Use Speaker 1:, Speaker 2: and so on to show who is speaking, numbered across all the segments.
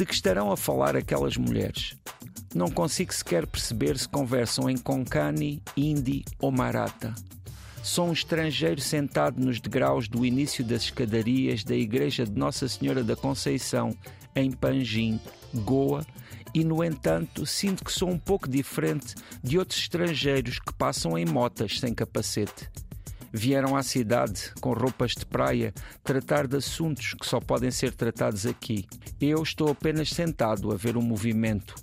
Speaker 1: De que estarão a falar aquelas mulheres? Não consigo sequer perceber se conversam em Konkani, Hindi ou Maratha. Sou um estrangeiro sentado nos degraus do início das escadarias da Igreja de Nossa Senhora da Conceição, em Panjim, Goa, e, no entanto, sinto que sou um pouco diferente de outros estrangeiros que passam em motas sem capacete vieram à cidade com roupas de praia tratar de assuntos que só podem ser tratados aqui. Eu estou apenas sentado a ver o movimento.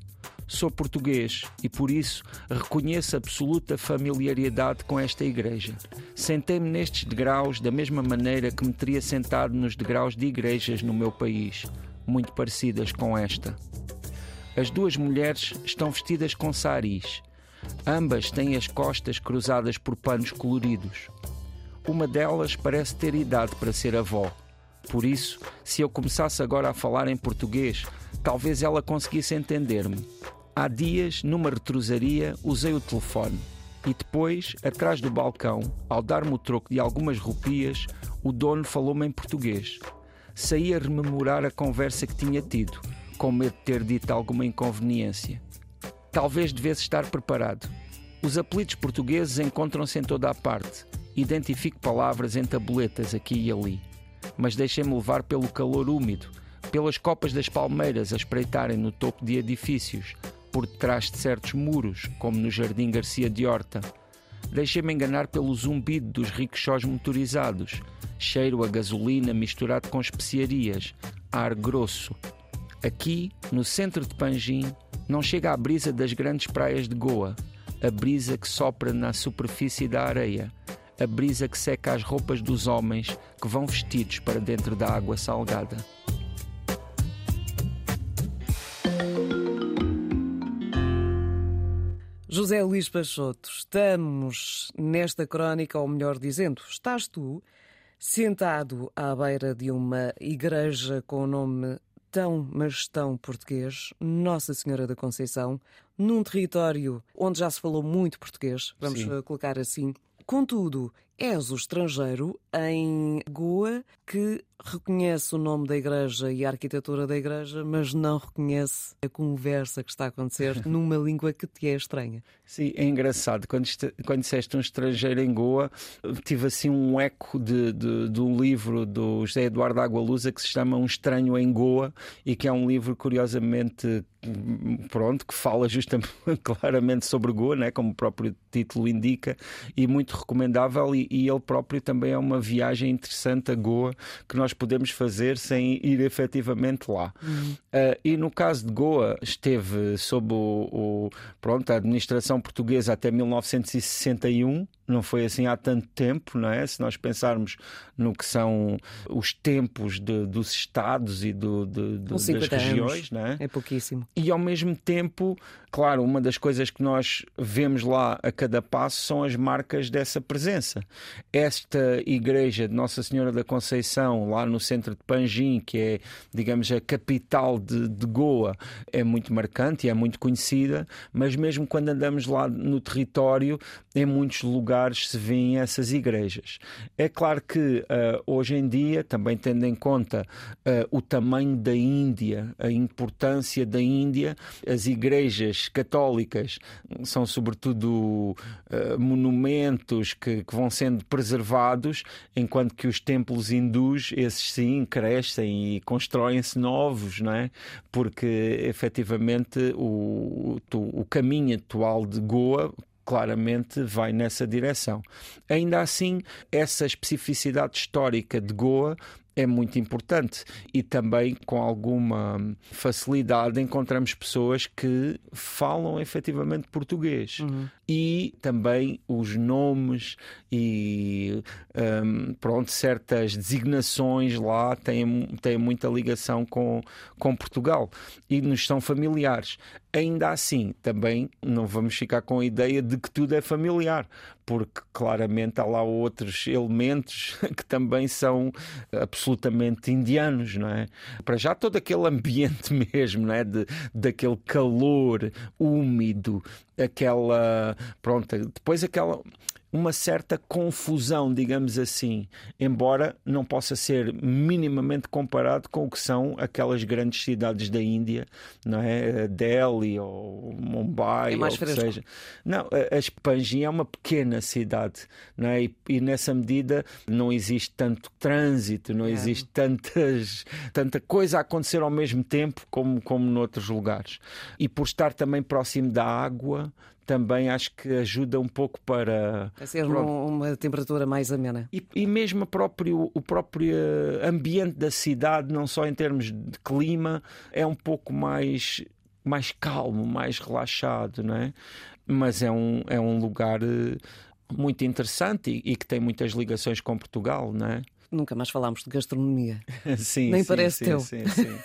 Speaker 1: Sou português e por isso reconheço absoluta familiaridade com esta igreja. Sentei-me nestes degraus da mesma maneira que me teria sentado nos degraus de igrejas no meu país, muito parecidas com esta. As duas mulheres estão vestidas com saris. Ambas têm as costas cruzadas por panos coloridos. Uma delas parece ter idade para ser avó. Por isso, se eu começasse agora a falar em português, talvez ela conseguisse entender-me. Há dias, numa retrosaria, usei o telefone. E depois, atrás do balcão, ao dar-me o troco de algumas rupias, o dono falou-me em português. Saí a rememorar a conversa que tinha tido, com medo de ter dito alguma inconveniência. Talvez devesse estar preparado. Os apelidos portugueses encontram-se em toda a parte Identifico palavras em tabuletas aqui e ali, mas deixei-me levar pelo calor úmido, pelas copas das palmeiras a espreitarem no topo de edifícios, por detrás de certos muros, como no Jardim Garcia de Horta. Deixei-me enganar pelo zumbido dos rickshaws motorizados, cheiro a gasolina misturado com especiarias, ar grosso. Aqui, no centro de Panjim, não chega a brisa das grandes praias de Goa, a brisa que sopra na superfície da areia, a brisa que seca as roupas dos homens que vão vestidos para dentro da água salgada.
Speaker 2: José Luís Pachoto, estamos nesta crónica, ou melhor dizendo, estás tu sentado à beira de uma igreja com o nome tão, mas tão português, Nossa Senhora da Conceição, num território onde já se falou muito português, vamos Sim. colocar assim, Contudo, és o estrangeiro em Goa que reconhece o nome da igreja e a arquitetura da igreja, mas não reconhece a conversa que está a acontecer numa língua que te é estranha.
Speaker 1: Sim, é engraçado. Quando, quando disseste um estrangeiro em Goa, tive assim um eco de, de, de um livro do José Eduardo Agualusa que se chama Um Estranho em Goa e que é um livro curiosamente pronto, que fala justamente claramente sobre Goa, né, como o próprio título indica, e muito recomendável. E, e, ele próprio também é uma viagem interessante a Goa que nós podemos fazer sem ir efetivamente lá. Uhum. Uh, e no caso de Goa, esteve sob o, o, pronto, a administração portuguesa até 1961 não foi assim há tanto tempo, não é? Se nós pensarmos no que são os tempos de, dos estados e do, de, de, das regiões, não é?
Speaker 2: É pouquíssimo.
Speaker 1: E ao mesmo tempo, claro, uma das coisas que nós vemos lá a cada passo são as marcas dessa presença. Esta igreja de Nossa Senhora da Conceição, lá no centro de Panjim, que é, digamos, a capital de, de Goa, é muito marcante e é muito conhecida, mas mesmo quando andamos lá no território, em muitos lugares lugares se vêem essas igrejas. É claro que uh, hoje em dia, também tendo em conta uh, o tamanho da Índia, a importância da Índia, as igrejas católicas são sobretudo uh, monumentos que, que, vão sendo preservados, enquanto que os templos hindus, esses sim, crescem e constroem-se novos, não é? Porque efetivamente o, o, o caminho atual de Goa claramente vai nessa direção. Ainda assim, essa especificidade histórica de Goa é muito importante e também com alguma facilidade encontramos pessoas que falam efetivamente português uhum. e também os nomes e um, pronto certas designações lá têm, têm muita ligação com, com Portugal e nos são familiares Ainda assim, também não vamos ficar com a ideia de que tudo é familiar, porque claramente há lá outros elementos que também são absolutamente indianos, não é? Para já todo aquele ambiente mesmo, não é? De, daquele calor úmido, aquela. Pronto, depois aquela uma certa confusão, digamos assim, embora não possa ser minimamente comparado com o que são aquelas grandes cidades da Índia, não é? Delhi ou Mumbai,
Speaker 2: é mais
Speaker 1: ou o que seja. Não, a Espanjinha é uma pequena cidade, não é? E, e, nessa medida não existe tanto trânsito, não é. existe tantas, tanta coisa a acontecer ao mesmo tempo como, como noutros lugares. E por estar também próximo da água, também acho que ajuda um pouco para.
Speaker 2: A ser uma temperatura mais amena.
Speaker 1: E, e mesmo próprio, o próprio ambiente da cidade, não só em termos de clima, é um pouco mais, mais calmo, mais relaxado, não é? Mas é um, é um lugar eh, muito interessante e, e que tem muitas ligações com Portugal, não é?
Speaker 2: Nunca mais falámos de gastronomia.
Speaker 1: sim,
Speaker 2: Nem
Speaker 1: sim,
Speaker 2: parece
Speaker 1: sim,
Speaker 2: teu.
Speaker 1: Sim, sim.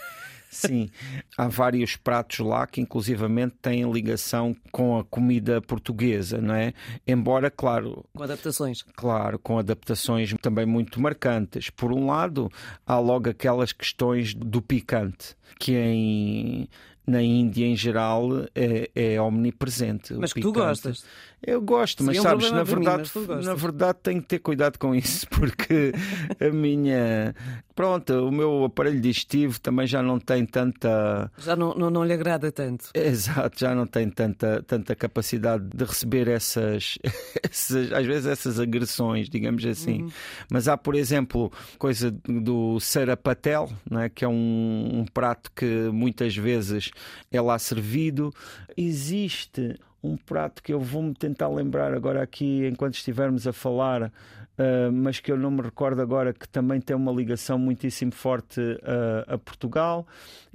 Speaker 1: Sim, há vários pratos lá que inclusivamente têm ligação com a comida portuguesa, não é? Embora, claro...
Speaker 2: Com adaptações.
Speaker 1: Claro, com adaptações também muito marcantes. Por um lado, há logo aquelas questões do picante, que em na Índia em geral é, é omnipresente.
Speaker 2: Mas que tu gostas.
Speaker 1: Eu gosto, mas
Speaker 2: Seria um
Speaker 1: sabes, na verdade,
Speaker 2: mim,
Speaker 1: na verdade tenho que ter cuidado com isso, porque a minha. Pronto, o meu aparelho digestivo também já não tem tanta.
Speaker 2: Já não, não, não lhe agrada tanto.
Speaker 1: Exato, já não tem tanta, tanta capacidade de receber essas, essas às vezes essas agressões, digamos assim. Uhum. Mas há, por exemplo, coisa do sarapatel, né, que é um, um prato que muitas vezes é lá servido. Existe um prato que eu vou-me tentar lembrar agora aqui enquanto estivermos a falar, uh, mas que eu não me recordo agora, que também tem uma ligação muitíssimo forte uh, a Portugal.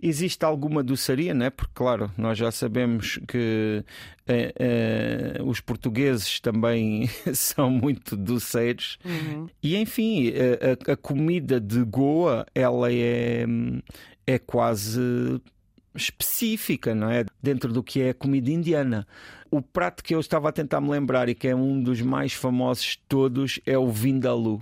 Speaker 1: Existe alguma doçaria, né? porque, claro, nós já sabemos que uh, os portugueses também são muito doceiros.
Speaker 2: Uhum.
Speaker 1: E, enfim, a, a comida de Goa, ela é, é quase específica, não é? Dentro do que é a comida indiana. O prato que eu estava a tentar me lembrar e que é um dos mais famosos de todos é o vindaloo.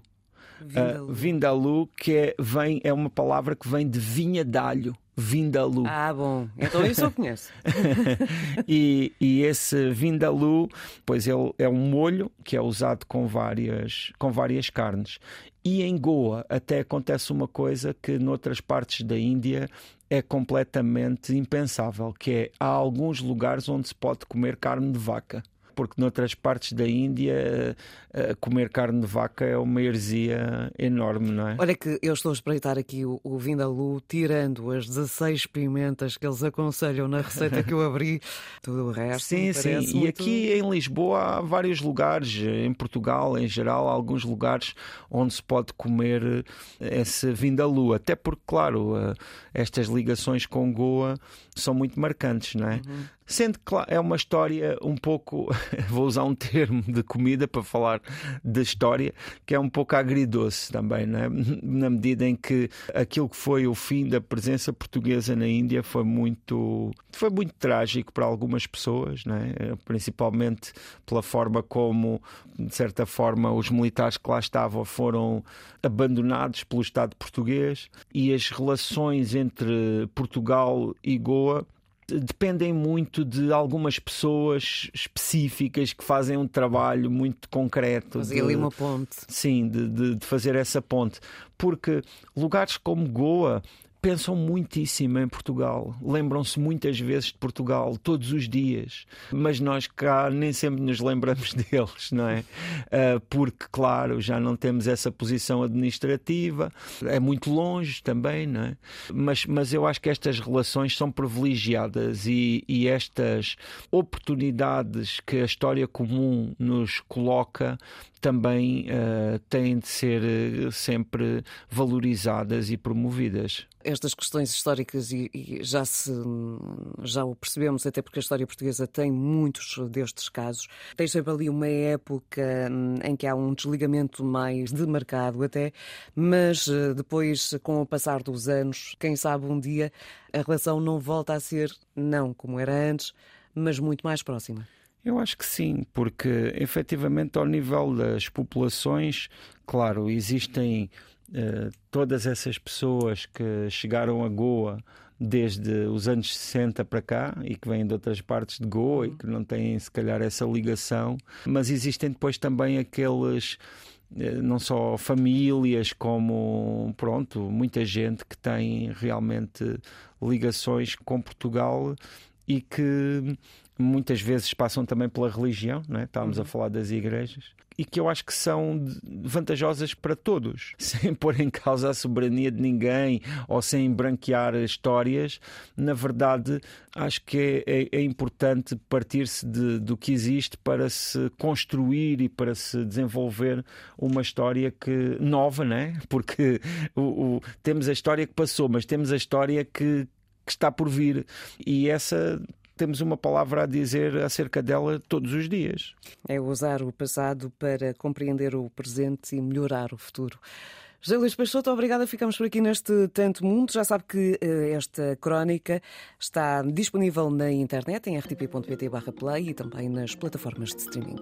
Speaker 2: Vindaloo,
Speaker 1: uh, que é, vem, é uma palavra que vem de vinha d'alho. Vindaloo.
Speaker 2: Ah, bom. Então isso eu conheço.
Speaker 1: e, e esse vindaloo, pois ele é um molho que é usado com várias, com várias carnes. E em Goa até acontece uma coisa que noutras partes da Índia é completamente impensável, que é há alguns lugares onde se pode comer carne de vaca porque noutras partes da Índia uh, comer carne de vaca é uma heresia enorme, não é?
Speaker 2: Olha que eu estou a espreitar aqui o, o Vindaloo, tirando as 16 pimentas que eles aconselham na receita que eu abri, tudo o resto.
Speaker 1: Sim, sim.
Speaker 2: Muito...
Speaker 1: E aqui em Lisboa há vários lugares, em Portugal em geral, há alguns lugares onde se pode comer esse Vindaloo. Até porque, claro, estas ligações com Goa são muito marcantes, não é?
Speaker 2: Uhum.
Speaker 1: Sendo que é uma história um pouco, vou usar um termo de comida para falar da história, que é um pouco agridoce também, é? na medida em que aquilo que foi o fim da presença portuguesa na Índia foi muito, foi muito trágico para algumas pessoas, é? principalmente pela forma como, de certa forma, os militares que lá estavam foram abandonados pelo Estado português e as relações entre Portugal e Goa dependem muito de algumas pessoas específicas que fazem um trabalho muito concreto.
Speaker 2: Fazer ali uma ponte.
Speaker 1: Sim, de, de, de fazer essa ponte. Porque lugares como Goa pensam muitíssimo em Portugal, lembram-se muitas vezes de Portugal, todos os dias, mas nós cá nem sempre nos lembramos deles, não é? Ah, porque, claro, já não temos essa posição administrativa, é muito longe também, não é? Mas, mas eu acho que estas relações são privilegiadas e, e estas oportunidades que a história comum nos coloca também uh, têm de ser uh, sempre valorizadas e promovidas.
Speaker 2: Estas questões históricas, e, e, já, se, já o percebemos, até porque a história portuguesa tem muitos destes casos, tem sempre ali uma época hum, em que há um desligamento mais demarcado até, mas uh, depois, com o passar dos anos, quem sabe um dia a relação não volta a ser, não como era antes, mas muito mais próxima.
Speaker 1: Eu acho que sim, porque efetivamente, ao nível das populações, claro, existem uh, todas essas pessoas que chegaram a Goa desde os anos 60 para cá e que vêm de outras partes de Goa e que não têm, se calhar, essa ligação, mas existem depois também aqueles eh, não só famílias como pronto muita gente que tem realmente ligações com Portugal e que muitas vezes passam também pela religião, não é? estávamos uhum. a falar das igrejas, e que eu acho que são vantajosas para todos, sem pôr em causa a soberania de ninguém ou sem branquear histórias. Na verdade, acho que é, é, é importante partir-se do que existe para se construir e para se desenvolver uma história que nova, né? Porque o, o, temos a história que passou, mas temos a história que, que está por vir e essa temos uma palavra a dizer acerca dela todos os dias.
Speaker 2: É usar o passado para compreender o presente e melhorar o futuro. José Luís Peixoto, obrigada. Ficamos por aqui neste Tanto Mundo. Já sabe que uh, esta crónica está disponível na internet, em rtp.pt/play e também nas plataformas de streaming.